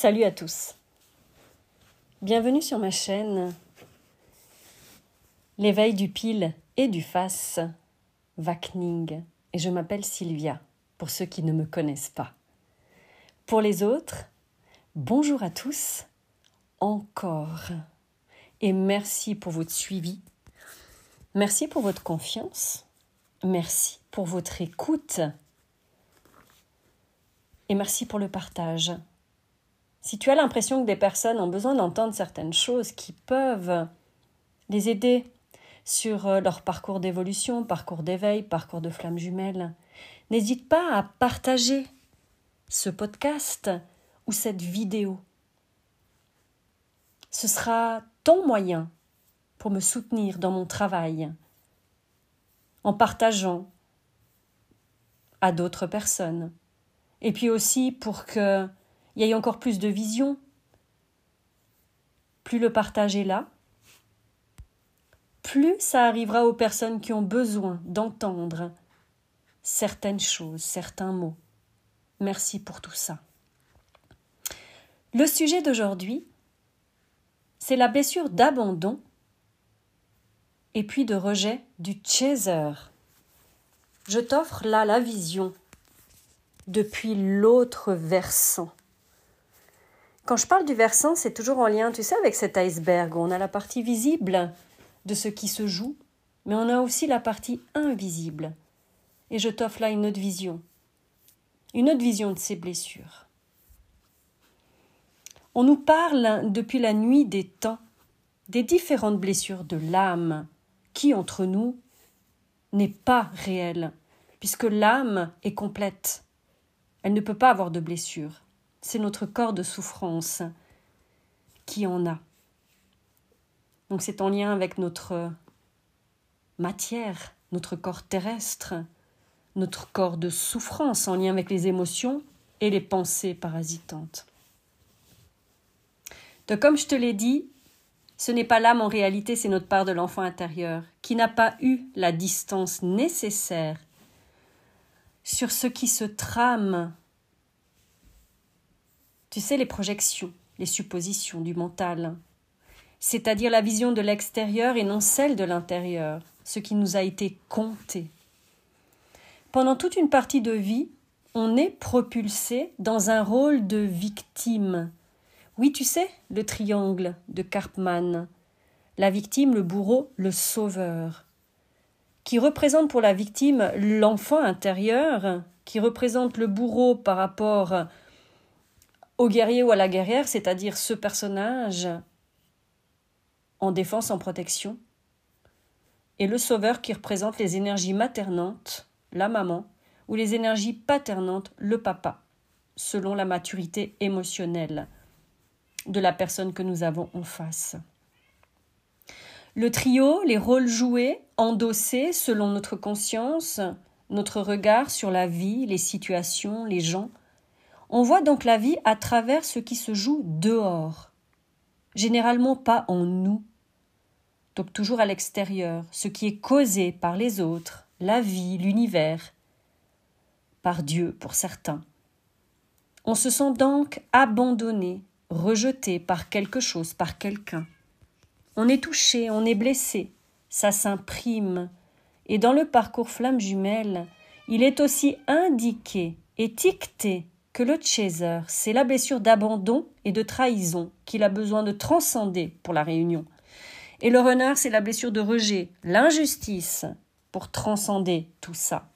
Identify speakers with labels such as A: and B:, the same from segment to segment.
A: Salut à tous. Bienvenue sur ma chaîne L'éveil du pile et du face, Vakning. Et je m'appelle Sylvia, pour ceux qui ne me connaissent pas. Pour les autres, bonjour à tous, encore. Et merci pour votre suivi. Merci pour votre confiance. Merci pour votre écoute. Et merci pour le partage. Si tu as l'impression que des personnes ont besoin d'entendre certaines choses qui peuvent les aider sur euh, leur parcours d'évolution, parcours d'éveil, parcours de flamme jumelle, n'hésite pas à partager ce podcast ou cette vidéo. Ce sera ton moyen pour me soutenir dans mon travail en partageant à d'autres personnes. Et puis aussi pour que il y ait encore plus de vision. Plus le partage est là, plus ça arrivera aux personnes qui ont besoin d'entendre certaines choses, certains mots. Merci pour tout ça. Le sujet d'aujourd'hui, c'est la blessure d'abandon et puis de rejet du chaser. Je t'offre là la vision depuis l'autre versant. Quand je parle du versant, c'est toujours en lien, tu sais, avec cet iceberg. On a la partie visible de ce qui se joue, mais on a aussi la partie invisible. Et je t'offre là une autre vision. Une autre vision de ces blessures. On nous parle depuis la nuit des temps des différentes blessures de l'âme qui, entre nous, n'est pas réelle, puisque l'âme est complète. Elle ne peut pas avoir de blessure c'est notre corps de souffrance qui en a. Donc c'est en lien avec notre matière, notre corps terrestre, notre corps de souffrance, en lien avec les émotions et les pensées parasitantes. Donc comme je te l'ai dit, ce n'est pas l'âme en réalité, c'est notre part de l'enfant intérieur qui n'a pas eu la distance nécessaire sur ce qui se trame tu sais, les projections, les suppositions du mental, c'est-à-dire la vision de l'extérieur et non celle de l'intérieur, ce qui nous a été compté. Pendant toute une partie de vie, on est propulsé dans un rôle de victime. Oui, tu sais, le triangle de Karpman. La victime, le bourreau, le sauveur. Qui représente pour la victime l'enfant intérieur, qui représente le bourreau par rapport au guerrier ou à la guerrière, c'est-à-dire ce personnage en défense, en protection, et le sauveur qui représente les énergies maternantes, la maman, ou les énergies paternantes, le papa, selon la maturité émotionnelle de la personne que nous avons en face. Le trio, les rôles joués, endossés selon notre conscience, notre regard sur la vie, les situations, les gens, on voit donc la vie à travers ce qui se joue dehors, généralement pas en nous, donc toujours à l'extérieur, ce qui est causé par les autres, la vie, l'univers, par Dieu pour certains. On se sent donc abandonné, rejeté par quelque chose, par quelqu'un. On est touché, on est blessé, ça s'imprime, et dans le parcours flamme jumelle, il est aussi indiqué, étiqueté que le chaser, c'est la blessure d'abandon et de trahison qu'il a besoin de transcender pour la réunion. Et le runner, c'est la blessure de rejet, l'injustice pour transcender tout ça.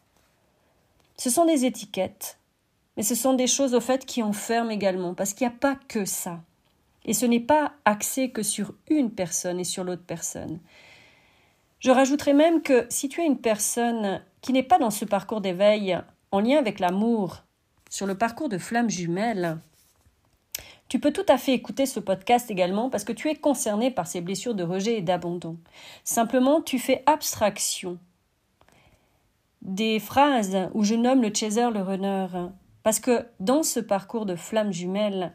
A: Ce sont des étiquettes, mais ce sont des choses au fait qui enferment également, parce qu'il n'y a pas que ça. Et ce n'est pas axé que sur une personne et sur l'autre personne. Je rajouterai même que si tu es une personne qui n'est pas dans ce parcours d'éveil en lien avec l'amour sur le parcours de flamme jumelle, tu peux tout à fait écouter ce podcast également parce que tu es concerné par ces blessures de rejet et d'abandon. Simplement, tu fais abstraction des phrases où je nomme le chaser, le runner, parce que dans ce parcours de flamme jumelle,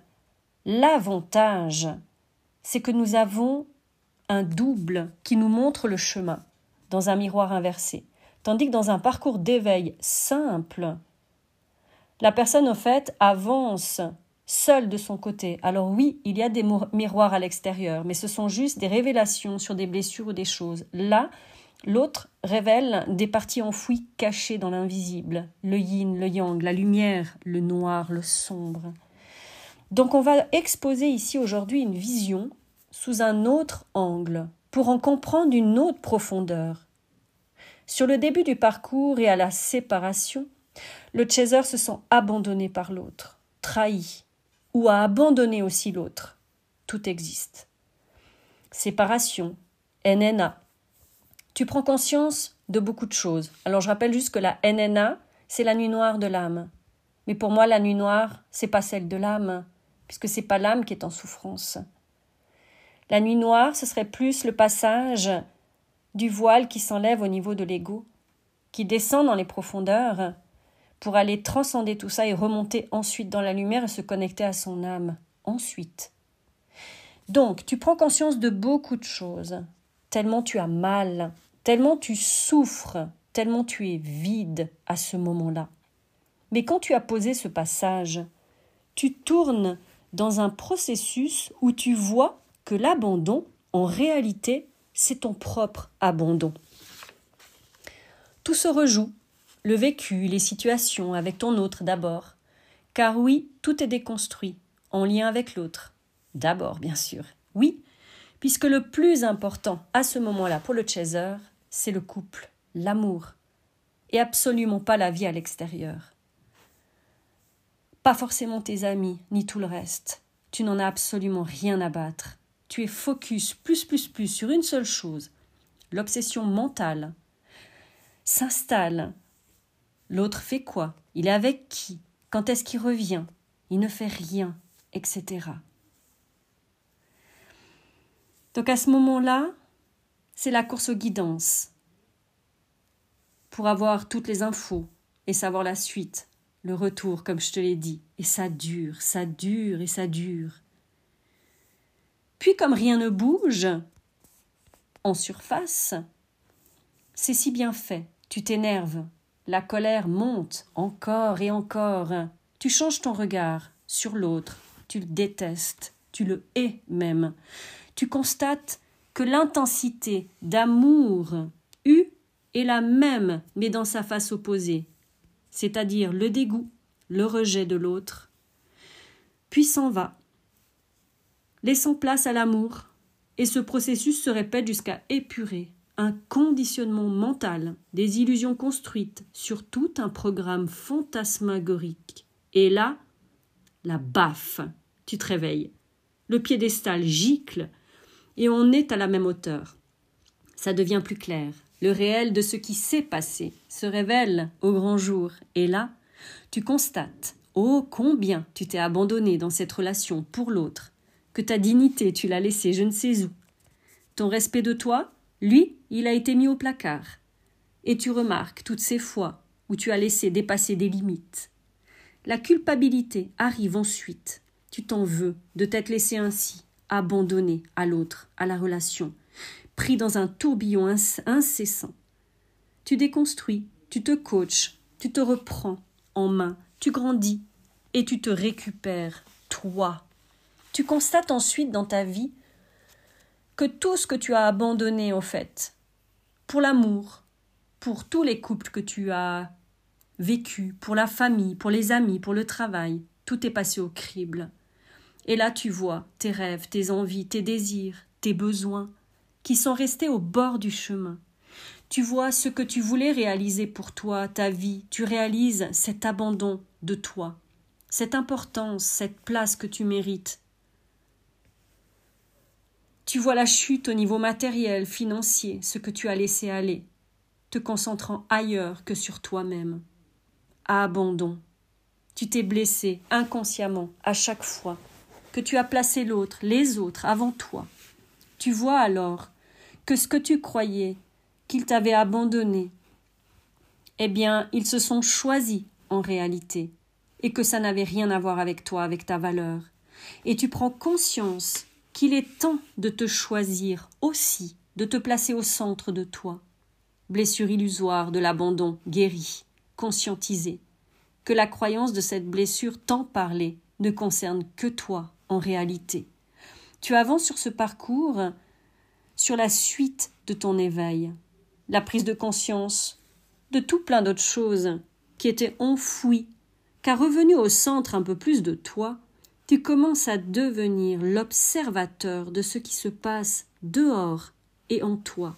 A: l'avantage, c'est que nous avons un double qui nous montre le chemin dans un miroir inversé. Tandis que dans un parcours d'éveil simple, la personne, au fait, avance seul de son côté. Alors oui, il y a des miroirs à l'extérieur, mais ce sont juste des révélations sur des blessures ou des choses. Là, l'autre révèle des parties enfouies cachées dans l'invisible, le yin, le yang, la lumière, le noir, le sombre. Donc on va exposer ici aujourd'hui une vision sous un autre angle, pour en comprendre une autre profondeur. Sur le début du parcours et à la séparation, le chaser se sent abandonné par l'autre, trahi, ou a abandonné aussi l'autre. Tout existe. Séparation, NNA. Tu prends conscience de beaucoup de choses. Alors je rappelle juste que la NNA, c'est la nuit noire de l'âme. Mais pour moi, la nuit noire, c'est pas celle de l'âme, puisque c'est pas l'âme qui est en souffrance. La nuit noire, ce serait plus le passage du voile qui s'enlève au niveau de l'ego, qui descend dans les profondeurs pour aller transcender tout ça et remonter ensuite dans la lumière et se connecter à son âme. Ensuite. Donc, tu prends conscience de beaucoup de choses, tellement tu as mal, tellement tu souffres, tellement tu es vide à ce moment-là. Mais quand tu as posé ce passage, tu tournes dans un processus où tu vois que l'abandon, en réalité, c'est ton propre abandon. Tout se rejoue, le vécu, les situations, avec ton autre d'abord. Car oui, tout est déconstruit, en lien avec l'autre. D'abord, bien sûr. Oui, puisque le plus important à ce moment-là pour le chaser, c'est le couple, l'amour, et absolument pas la vie à l'extérieur. Pas forcément tes amis, ni tout le reste. Tu n'en as absolument rien à battre tu es focus plus plus plus sur une seule chose, l'obsession mentale s'installe. L'autre fait quoi? Il est avec qui? Quand est-ce qu'il revient? Il ne fait rien, etc. Donc à ce moment-là, c'est la course aux guidances pour avoir toutes les infos et savoir la suite, le retour, comme je te l'ai dit. Et ça dure, ça dure et ça dure. Puis comme rien ne bouge en surface, c'est si bien fait, tu t'énerves, la colère monte encore et encore, tu changes ton regard sur l'autre, tu le détestes, tu le hais même, tu constates que l'intensité d'amour eue est la même mais dans sa face opposée, c'est-à-dire le dégoût, le rejet de l'autre, puis s'en va laissant place à l'amour, et ce processus se répète jusqu'à épurer un conditionnement mental, des illusions construites sur tout un programme fantasmagorique. Et là, la baffe, tu te réveilles. Le piédestal gicle et on est à la même hauteur. Ça devient plus clair. Le réel de ce qui s'est passé se révèle au grand jour. Et là, tu constates, oh combien tu t'es abandonné dans cette relation pour l'autre, que ta dignité tu l'as laissée je ne sais où. Ton respect de toi, lui, il a été mis au placard. Et tu remarques toutes ces fois où tu as laissé dépasser des limites. La culpabilité arrive ensuite. Tu t'en veux de t'être laissé ainsi, abandonné à l'autre, à la relation, pris dans un tourbillon incessant. Tu déconstruis, tu te coaches, tu te reprends en main, tu grandis et tu te récupères, toi, tu constates ensuite dans ta vie que tout ce que tu as abandonné, au fait, pour l'amour, pour tous les couples que tu as vécus, pour la famille, pour les amis, pour le travail, tout est passé au crible. Et là, tu vois tes rêves, tes envies, tes désirs, tes besoins, qui sont restés au bord du chemin. Tu vois ce que tu voulais réaliser pour toi, ta vie, tu réalises cet abandon de toi, cette importance, cette place que tu mérites, tu vois la chute au niveau matériel, financier, ce que tu as laissé aller, te concentrant ailleurs que sur toi-même. Abandon. Tu t'es blessé inconsciemment à chaque fois que tu as placé l'autre, les autres, avant toi. Tu vois alors que ce que tu croyais qu'ils t'avaient abandonné, eh bien, ils se sont choisis en réalité, et que ça n'avait rien à voir avec toi, avec ta valeur. Et tu prends conscience qu'il est temps de te choisir aussi, de te placer au centre de toi. Blessure illusoire de l'abandon guérie, conscientisée, que la croyance de cette blessure tant parlée ne concerne que toi en réalité. Tu avances sur ce parcours sur la suite de ton éveil, la prise de conscience de tout plein d'autres choses qui étaient enfouies, car revenu au centre un peu plus de toi, tu commences à devenir l'observateur de ce qui se passe dehors et en toi.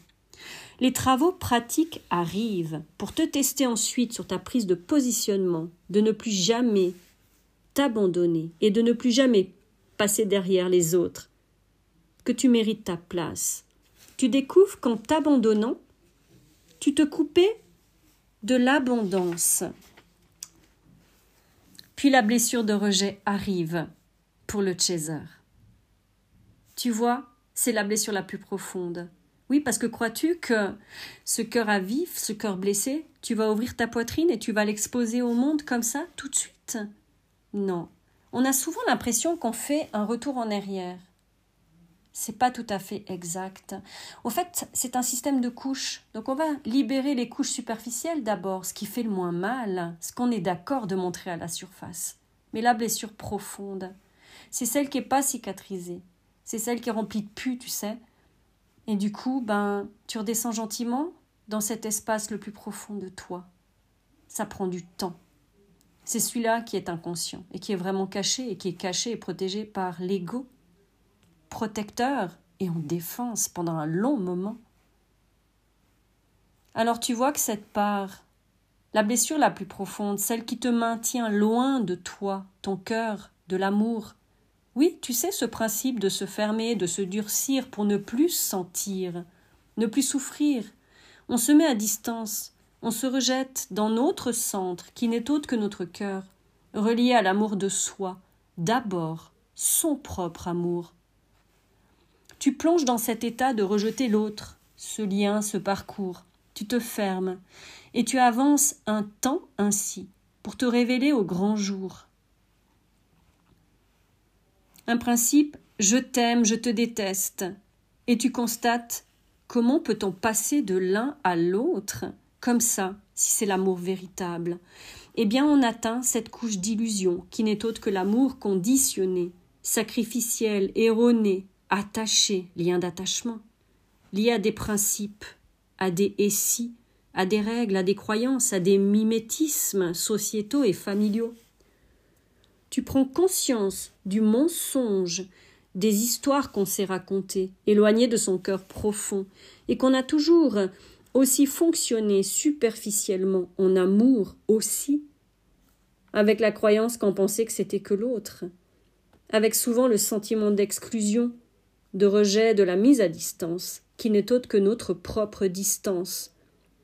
A: Les travaux pratiques arrivent pour te tester ensuite sur ta prise de positionnement, de ne plus jamais t'abandonner et de ne plus jamais passer derrière les autres, que tu mérites ta place. Tu découvres qu'en t'abandonnant, tu te coupais de l'abondance. Puis la blessure de rejet arrive pour le chaser. Tu vois, c'est la blessure la plus profonde. Oui, parce que crois-tu que ce cœur à vif, ce cœur blessé, tu vas ouvrir ta poitrine et tu vas l'exposer au monde comme ça, tout de suite? Non. On a souvent l'impression qu'on fait un retour en arrière. C'est pas tout à fait exact. Au fait, c'est un système de couches. Donc on va libérer les couches superficielles d'abord, ce qui fait le moins mal, ce qu'on est d'accord de montrer à la surface. Mais la blessure profonde, c'est celle qui n'est pas cicatrisée. C'est celle qui est remplie de pu, tu sais, et du coup, ben, tu redescends gentiment dans cet espace le plus profond de toi. Ça prend du temps. C'est celui-là qui est inconscient et qui est vraiment caché et qui est caché et protégé par l'ego, protecteur et en défense pendant un long moment. Alors tu vois que cette part, la blessure la plus profonde, celle qui te maintient loin de toi, ton cœur, de l'amour, oui, tu sais ce principe de se fermer, de se durcir pour ne plus sentir, ne plus souffrir. On se met à distance, on se rejette dans notre centre qui n'est autre que notre cœur, relié à l'amour de soi, d'abord son propre amour. Tu plonges dans cet état de rejeter l'autre, ce lien, ce parcours. Tu te fermes et tu avances un temps ainsi pour te révéler au grand jour, un principe je t'aime, je te déteste. Et tu constates comment peut-on passer de l'un à l'autre comme ça, si c'est l'amour véritable? Eh bien, on atteint cette couche d'illusion qui n'est autre que l'amour conditionné, sacrificiel, erroné, attaché, lien d'attachement, lié à des principes, à des et à des règles, à des croyances, à des mimétismes sociétaux et familiaux tu prends conscience du mensonge des histoires qu'on s'est racontées, éloignées de son cœur profond, et qu'on a toujours aussi fonctionné superficiellement en amour aussi, avec la croyance qu'on pensait que c'était que l'autre, avec souvent le sentiment d'exclusion, de rejet, de la mise à distance, qui n'est autre que notre propre distance,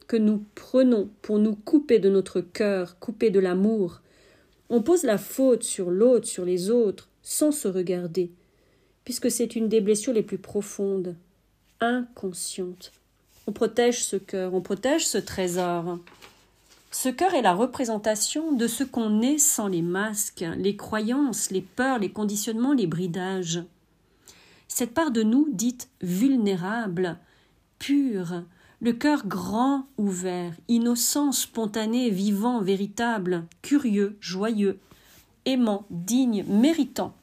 A: que nous prenons pour nous couper de notre cœur, couper de l'amour, on pose la faute sur l'autre, sur les autres, sans se regarder, puisque c'est une des blessures les plus profondes, inconscientes. On protège ce cœur, on protège ce trésor. Ce cœur est la représentation de ce qu'on est sans les masques, les croyances, les peurs, les conditionnements, les bridages. Cette part de nous dite vulnérable, pure, le cœur grand ouvert, innocent, spontané, vivant, véritable, curieux, joyeux, aimant, digne, méritant,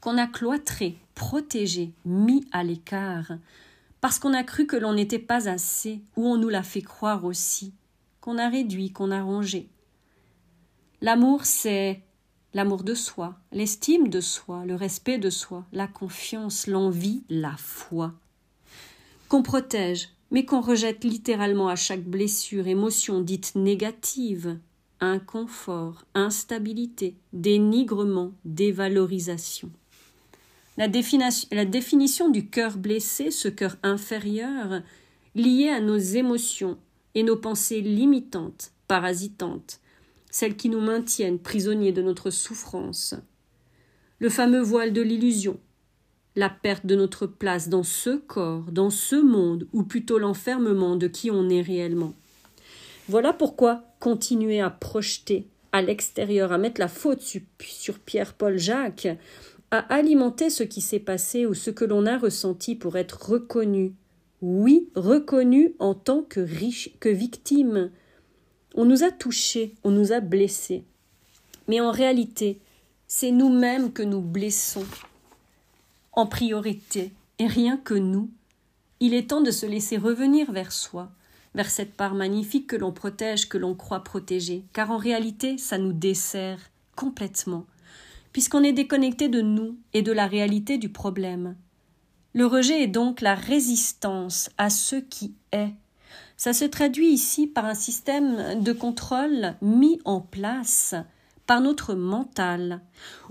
A: qu'on a cloîtré, protégé, mis à l'écart, parce qu'on a cru que l'on n'était pas assez, ou on nous l'a fait croire aussi, qu'on a réduit, qu'on a rongé. L'amour, c'est l'amour de soi, l'estime de soi, le respect de soi, la confiance, l'envie, la foi. Qu'on protège, mais qu'on rejette littéralement à chaque blessure, émotion dite négative, inconfort, instabilité, dénigrement, dévalorisation. La, définition du cœur blessé, ce cœur inférieur, lié à nos émotions et nos pensées limitantes, parasitantes, celles qui nous maintiennent prisonniers de notre souffrance. Le fameux voile de l'illusion, la perte de notre place dans ce corps, dans ce monde, ou plutôt l'enfermement de qui on est réellement. Voilà pourquoi continuer à projeter à l'extérieur, à mettre la faute sur Pierre-Paul Jacques, à alimenter ce qui s'est passé ou ce que l'on a ressenti pour être reconnu. Oui, reconnu en tant que riche, que victime. On nous a touchés, on nous a blessés. Mais en réalité, c'est nous-mêmes que nous blessons en priorité, et rien que nous. Il est temps de se laisser revenir vers soi, vers cette part magnifique que l'on protège, que l'on croit protéger, car en réalité, ça nous dessert complètement, puisqu'on est déconnecté de nous et de la réalité du problème. Le rejet est donc la résistance à ce qui est. Ça se traduit ici par un système de contrôle mis en place par notre mental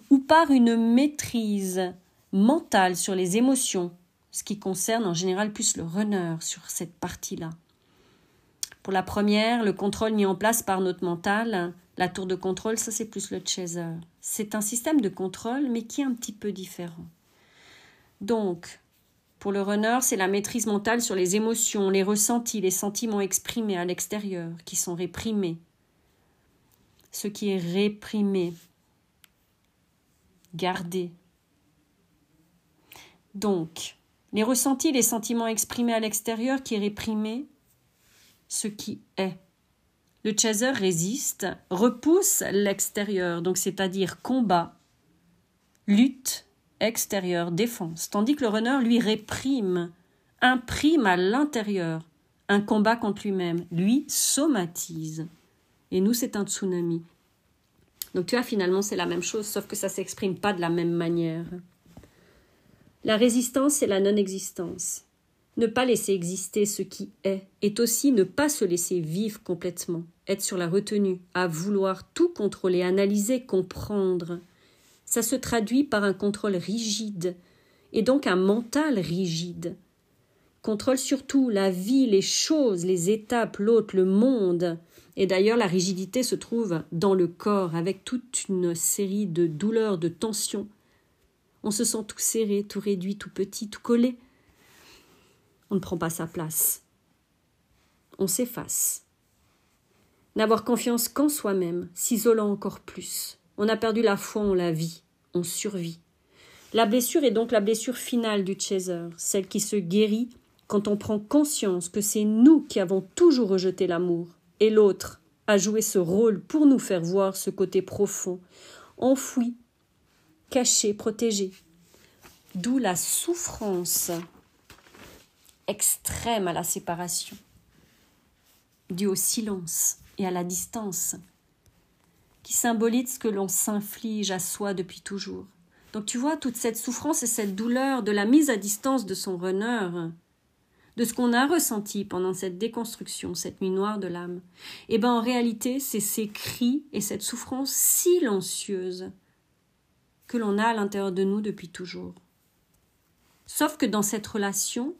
A: ou par une maîtrise mentale sur les émotions, ce qui concerne en général plus le runner sur cette partie-là. Pour la première, le contrôle mis en place par notre mental, la tour de contrôle, ça c'est plus le chaser. C'est un système de contrôle, mais qui est un petit peu différent. Donc, pour le runner, c'est la maîtrise mentale sur les émotions, les ressentis, les sentiments exprimés à l'extérieur, qui sont réprimés. Ce qui est réprimé, gardé. Donc, les ressentis, les sentiments exprimés à l'extérieur qui est réprimé, ce qui est. Le chaser résiste, repousse l'extérieur, donc c'est-à-dire combat, lutte, extérieur, défense, tandis que le runner, lui, réprime, imprime à l'intérieur un combat contre lui-même, lui somatise. Et nous, c'est un tsunami. Donc tu vois, finalement, c'est la même chose, sauf que ça s'exprime pas de la même manière. La résistance, c'est la non-existence. Ne pas laisser exister ce qui est est aussi ne pas se laisser vivre complètement, être sur la retenue, à vouloir tout contrôler, analyser, comprendre ça se traduit par un contrôle rigide, et donc un mental rigide. Contrôle surtout la vie, les choses, les étapes, l'autre, le monde. Et d'ailleurs, la rigidité se trouve dans le corps, avec toute une série de douleurs, de tensions. On se sent tout serré, tout réduit, tout petit, tout collé. On ne prend pas sa place. On s'efface. N'avoir confiance qu'en soi-même, s'isolant encore plus. On a perdu la foi en la vie, on survit. La blessure est donc la blessure finale du chaser, celle qui se guérit quand on prend conscience que c'est nous qui avons toujours rejeté l'amour, et l'autre a joué ce rôle pour nous faire voir ce côté profond, enfoui, caché, protégé. D'où la souffrance extrême à la séparation, due au silence et à la distance qui symbolise ce que l'on s'inflige à soi depuis toujours. Donc tu vois, toute cette souffrance et cette douleur de la mise à distance de son runner, de ce qu'on a ressenti pendant cette déconstruction, cette nuit noire de l'âme, eh bien en réalité, c'est ces cris et cette souffrance silencieuse que l'on a à l'intérieur de nous depuis toujours. Sauf que dans cette relation,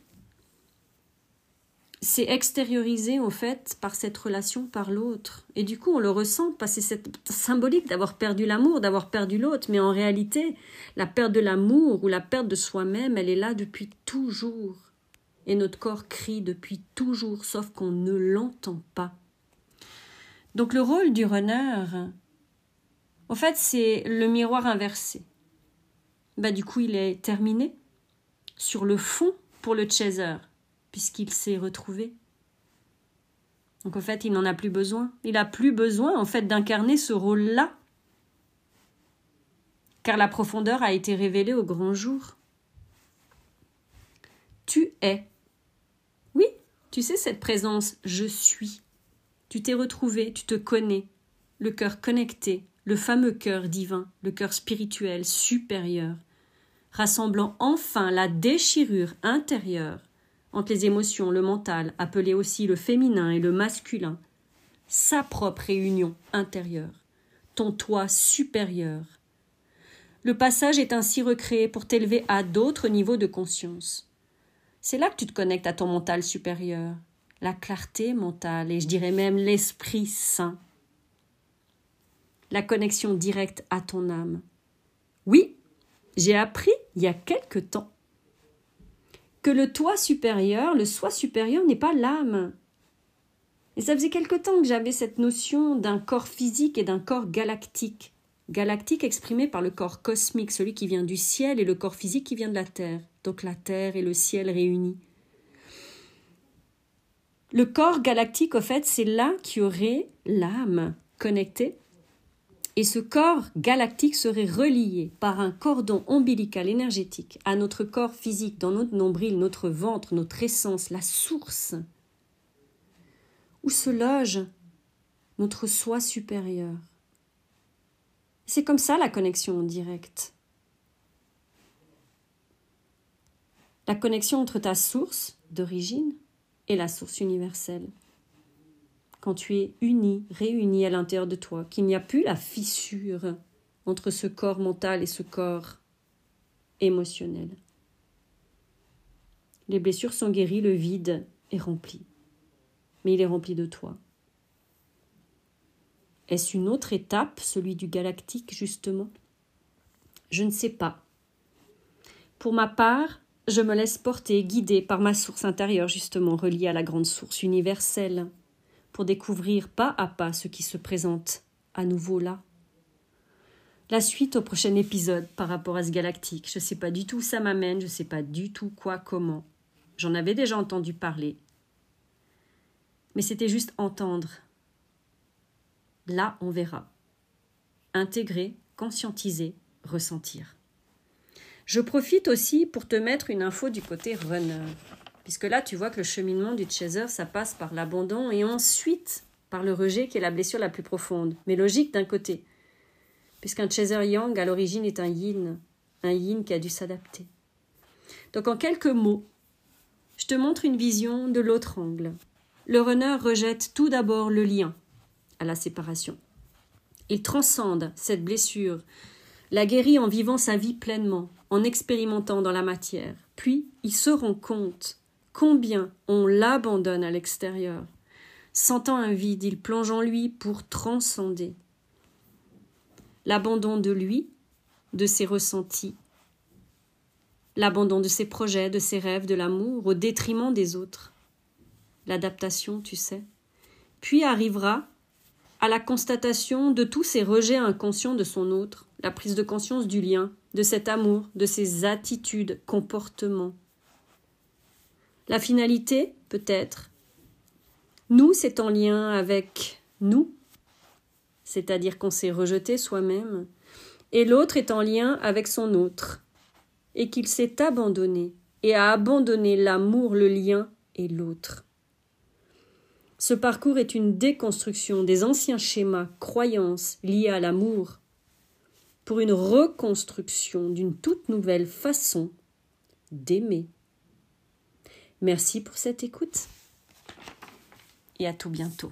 A: c'est extériorisé en fait par cette relation par l'autre. Et du coup, on le ressent parce que c'est symbolique d'avoir perdu l'amour, d'avoir perdu l'autre. Mais en réalité, la perte de l'amour ou la perte de soi-même, elle est là depuis toujours. Et notre corps crie depuis toujours, sauf qu'on ne l'entend pas. Donc le rôle du runner, en fait, c'est le miroir inversé. Bah, du coup, il est terminé sur le fond pour le chaser puisqu'il s'est retrouvé. Donc en fait, il n'en a plus besoin. Il n'a plus besoin en fait d'incarner ce rôle-là. Car la profondeur a été révélée au grand jour. Tu es. Oui, tu sais cette présence je suis. Tu t'es retrouvé, tu te connais. Le cœur connecté, le fameux cœur divin, le cœur spirituel supérieur, rassemblant enfin la déchirure intérieure entre les émotions, le mental, appelé aussi le féminin et le masculin, sa propre réunion intérieure, ton toi supérieur. Le passage est ainsi recréé pour t'élever à d'autres niveaux de conscience. C'est là que tu te connectes à ton mental supérieur, la clarté mentale et je dirais même l'esprit saint. La connexion directe à ton âme. Oui, j'ai appris il y a quelque temps que le toi supérieur, le soi supérieur n'est pas l'âme. Et ça faisait quelque temps que j'avais cette notion d'un corps physique et d'un corps galactique. Galactique exprimé par le corps cosmique, celui qui vient du ciel, et le corps physique qui vient de la terre. Donc la terre et le ciel réunis. Le corps galactique, au fait, c'est là qui aurait l'âme connectée Et ce corps galactique serait relié par un cordon ombilical énergétique à notre corps physique, dans notre nombril, notre ventre, notre essence, la source, où se loge notre soi supérieur. C'est comme ça la connexion en direct. La connexion entre ta source d'origine et la source universelle quand tu es uni, réuni à l'intérieur de toi, qu'il n'y a plus la fissure entre ce corps mental et ce corps émotionnel. Les blessures sont guéries, le vide est rempli. Mais il est rempli de toi. Est-ce une autre étape, celui du galactique, justement? Je ne sais pas. Pour ma part, je me laisse porter, guider par ma source intérieure, justement reliée à la grande source universelle pour découvrir pas à pas ce qui se présente à nouveau là. La suite au prochain épisode par rapport à ce galactique. Je ne sais pas du tout où ça m'amène, je ne sais pas du tout quoi, comment. J'en avais déjà entendu parler. Mais c'était juste entendre. Là, on verra. Intégrer, conscientiser, ressentir. Je profite aussi pour te mettre une info du côté runner. Puisque là, tu vois que le cheminement du chaser, ça passe par l'abandon et ensuite par le rejet qui est la blessure la plus profonde. Mais logique d'un côté. Puisqu'un chaser yang, à l'origine, est un yin. Un yin qui a dû s'adapter. Donc en quelques mots, je te montre une vision de l'autre angle. Le runner rejette tout d'abord le lien à la séparation. Il transcende cette blessure, la guérit en vivant sa vie pleinement, en expérimentant dans la matière. Puis il se rend compte combien on l'abandonne à l'extérieur. Sentant un vide, il plonge en lui pour transcender. L'abandon de lui, de ses ressentis, l'abandon de ses projets, de ses rêves, de l'amour, au détriment des autres. L'adaptation, tu sais. Puis arrivera à la constatation de tous ces rejets inconscients de son autre, la prise de conscience du lien, de cet amour, de ses attitudes, comportements, la finalité, peut-être. Nous, c'est en lien avec nous, c'est-à-dire qu'on s'est rejeté soi-même, et l'autre est en lien avec son autre, et qu'il s'est abandonné, et a abandonné l'amour, le lien et l'autre. Ce parcours est une déconstruction des anciens schémas, croyances liées à l'amour, pour une reconstruction d'une toute nouvelle façon d'aimer. Merci pour cette écoute et à tout bientôt.